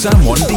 see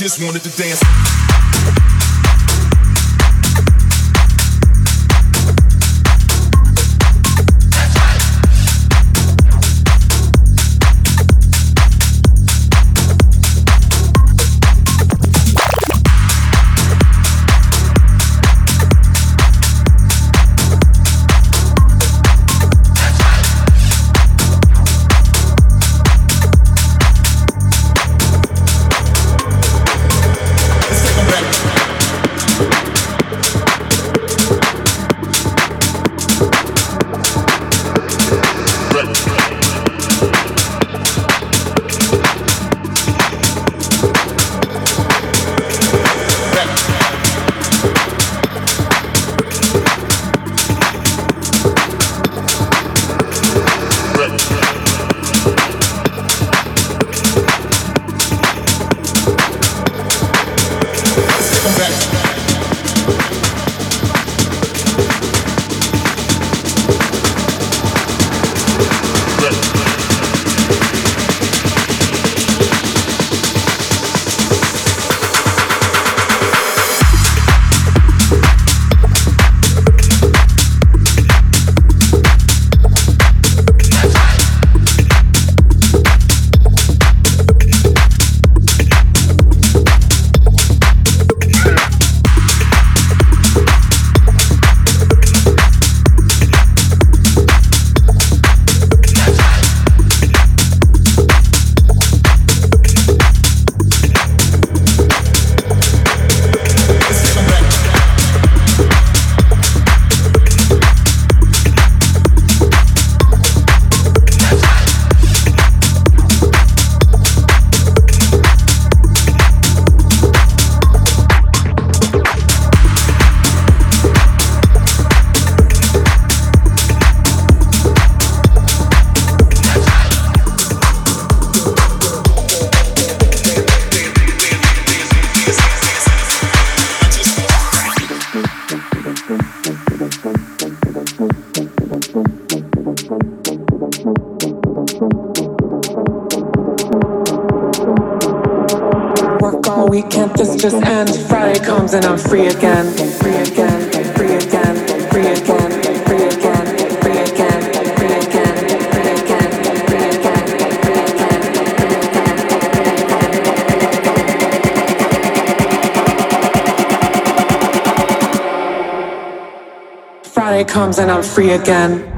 just wanted to dance. Work all weekend, this just ends. Friday comes and I'm free again. Free comes and I'm free again.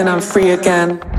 and I'm free again.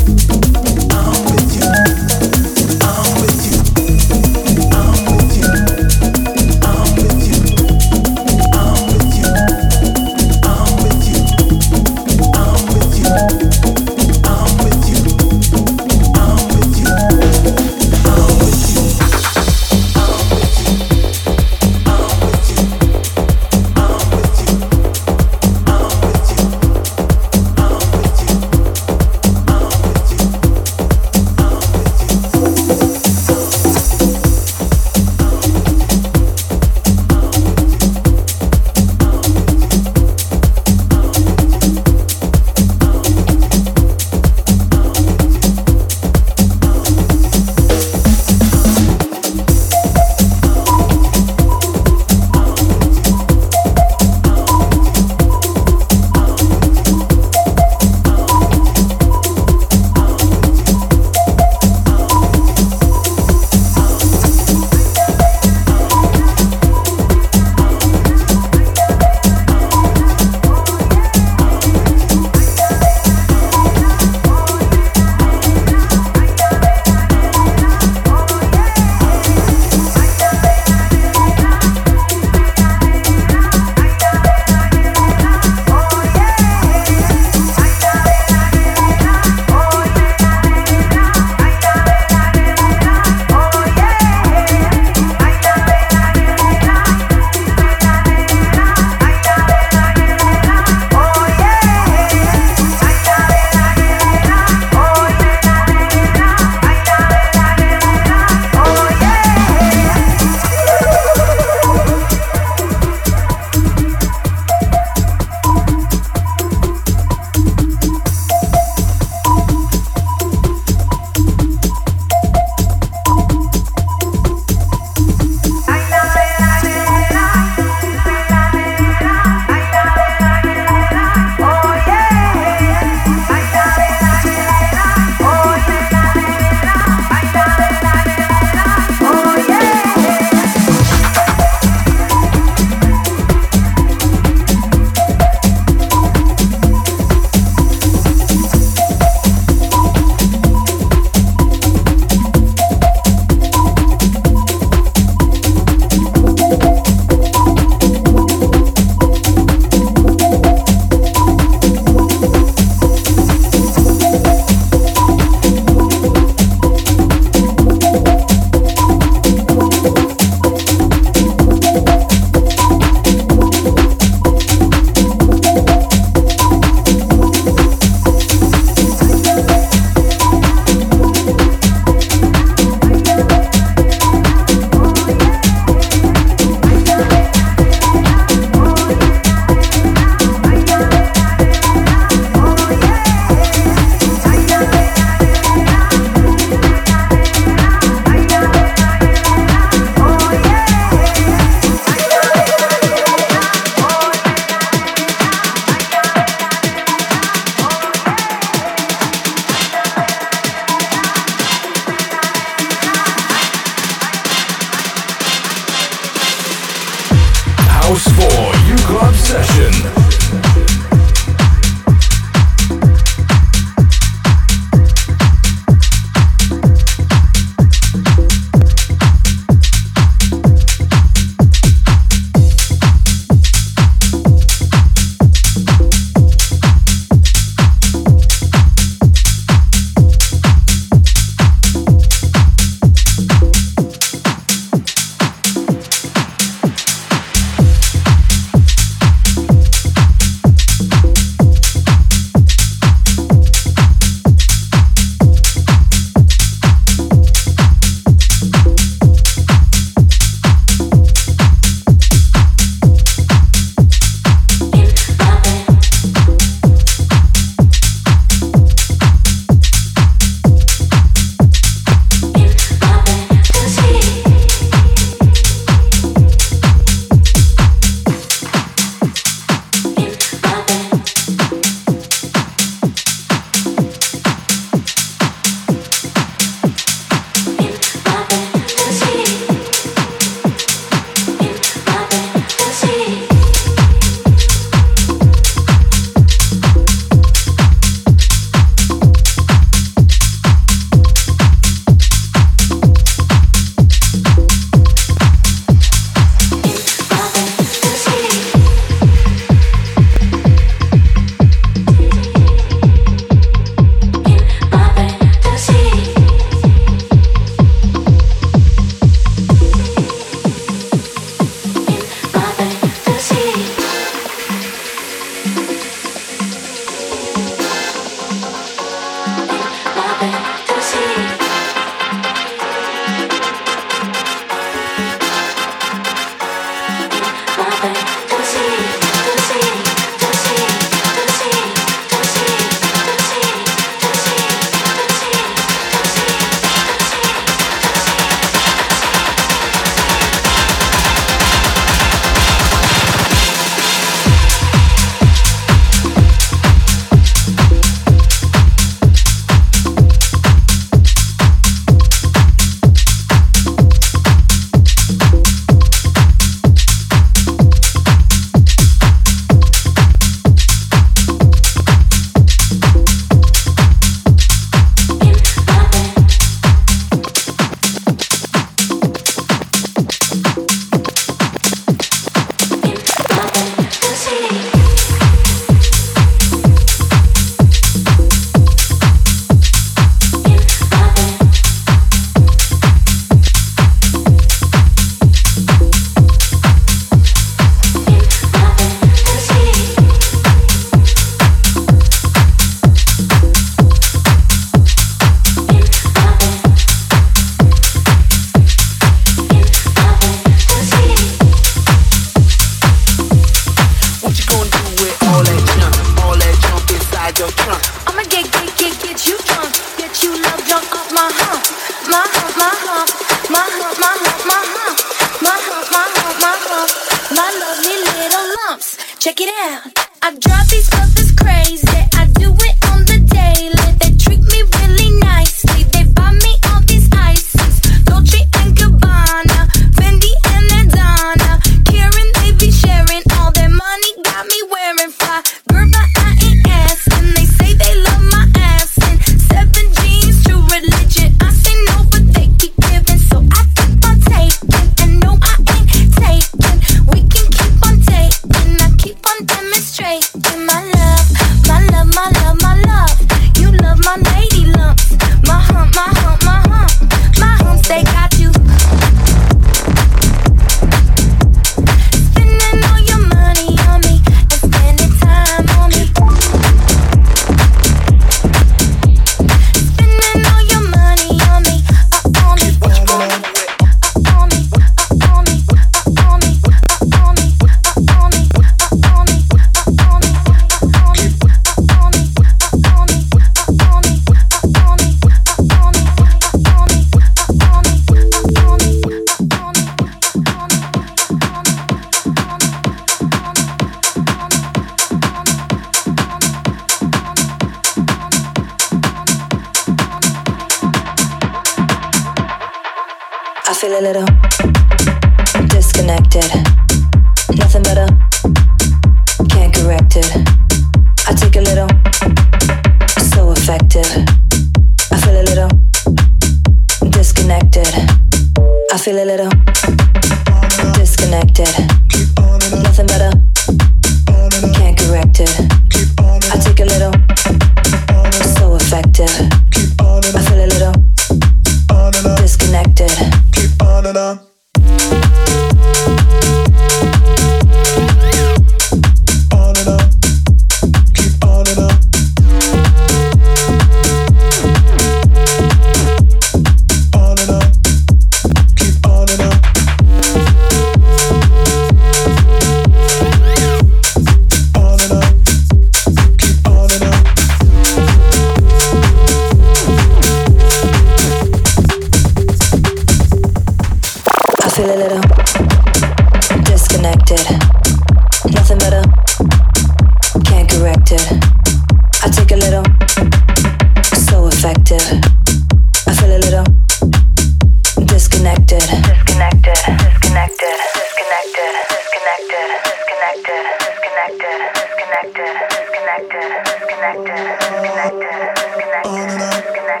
I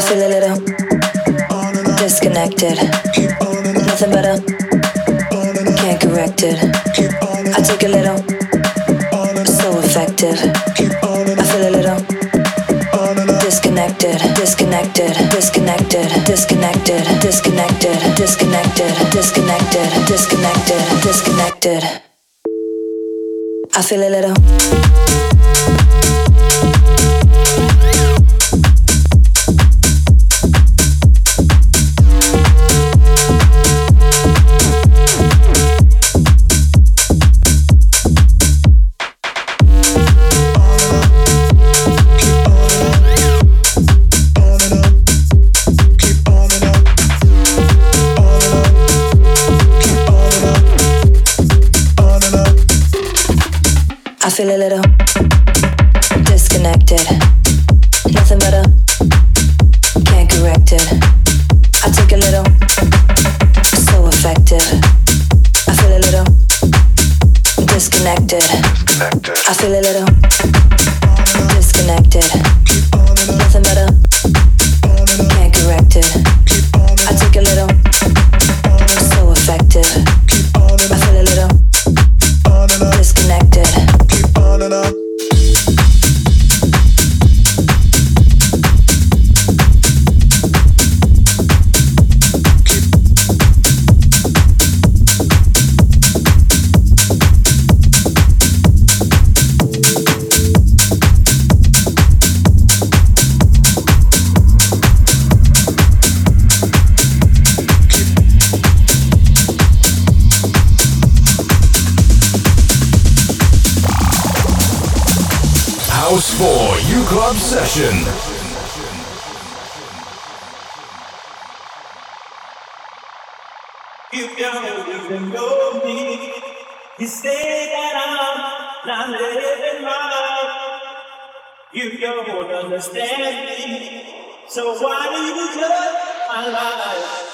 feel a little disconnected. Nothing but can't correct it. I take a little so effective. I feel a little disconnected, disconnected, disconnected disconnected, disconnected, disconnected, disconnected, disconnected. I feel a little. 4 you club Session. If you even know me, you say that I'm not living right. You don't understand me, so why do you judge my life?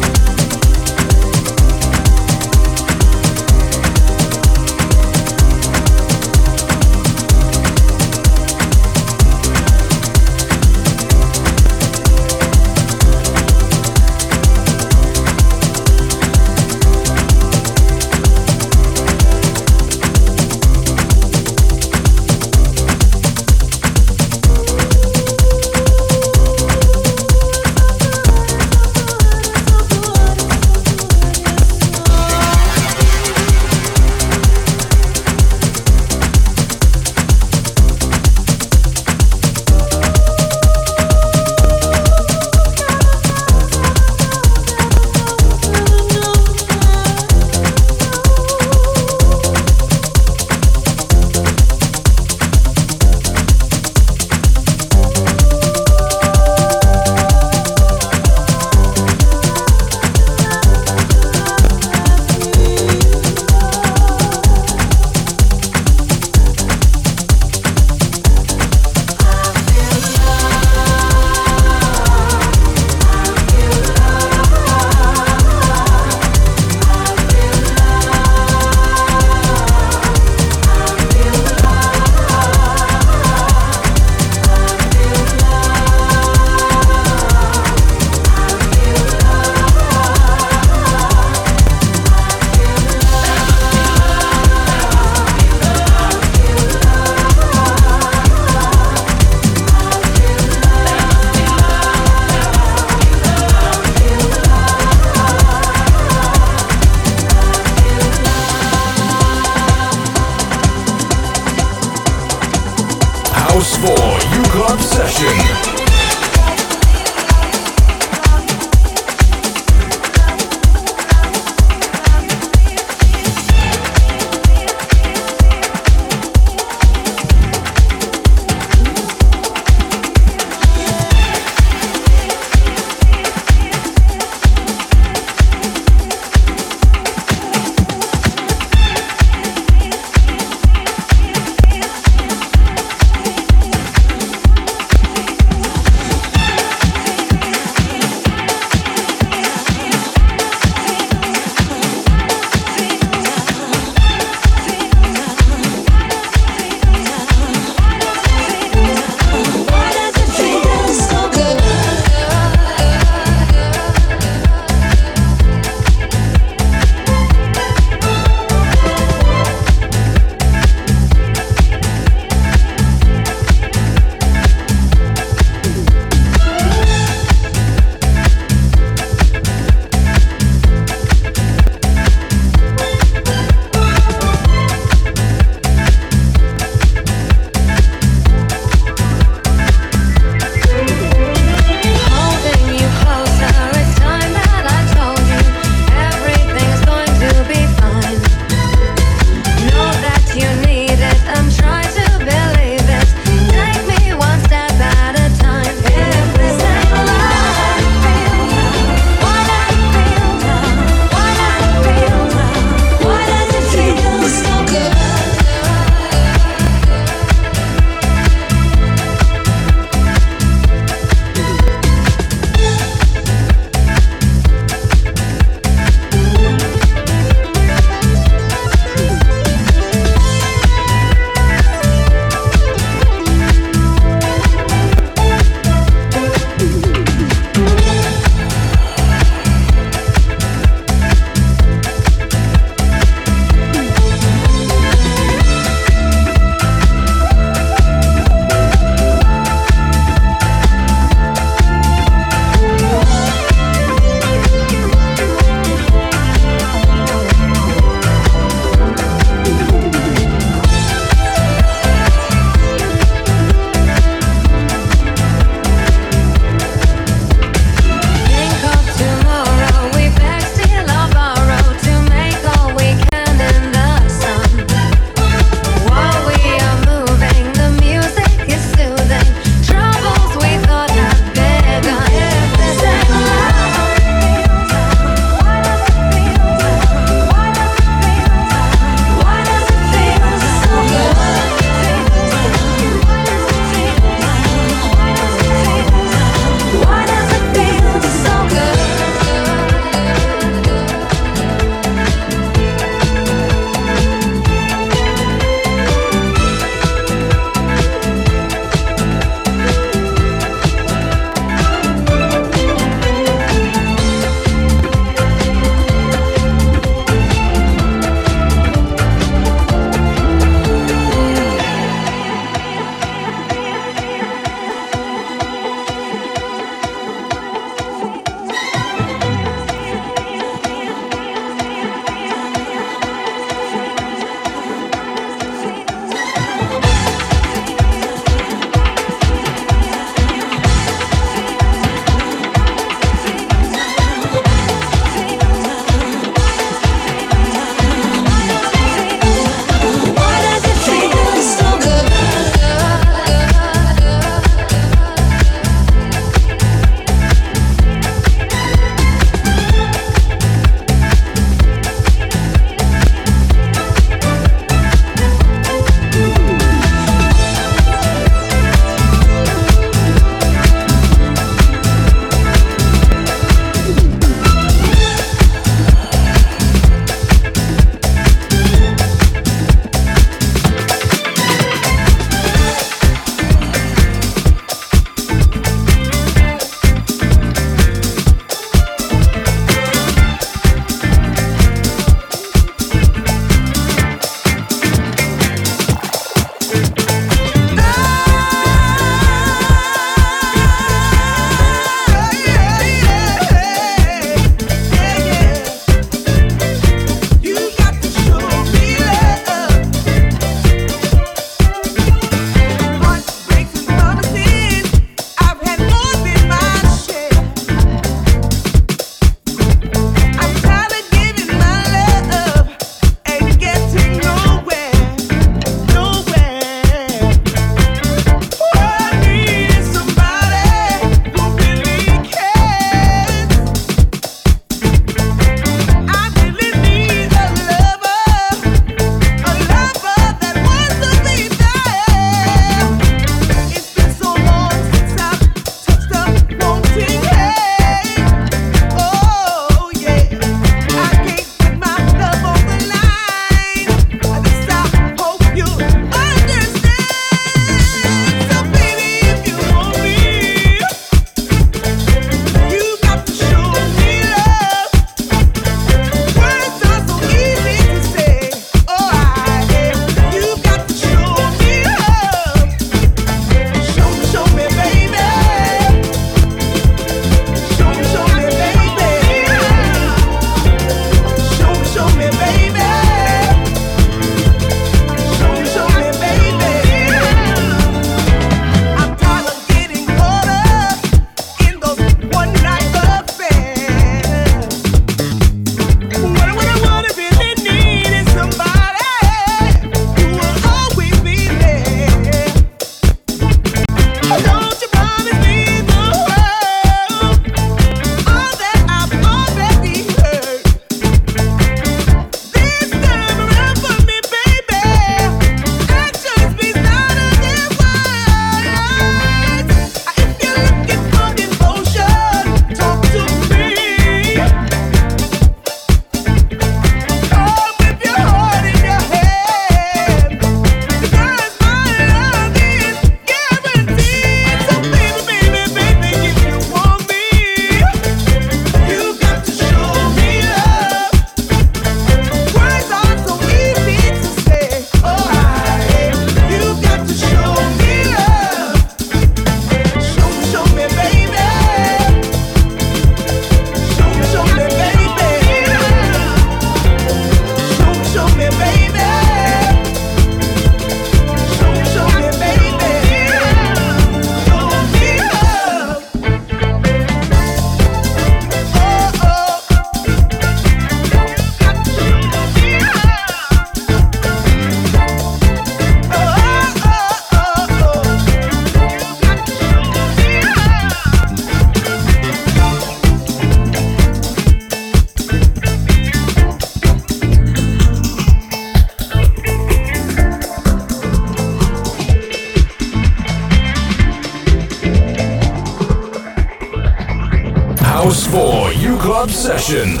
Session.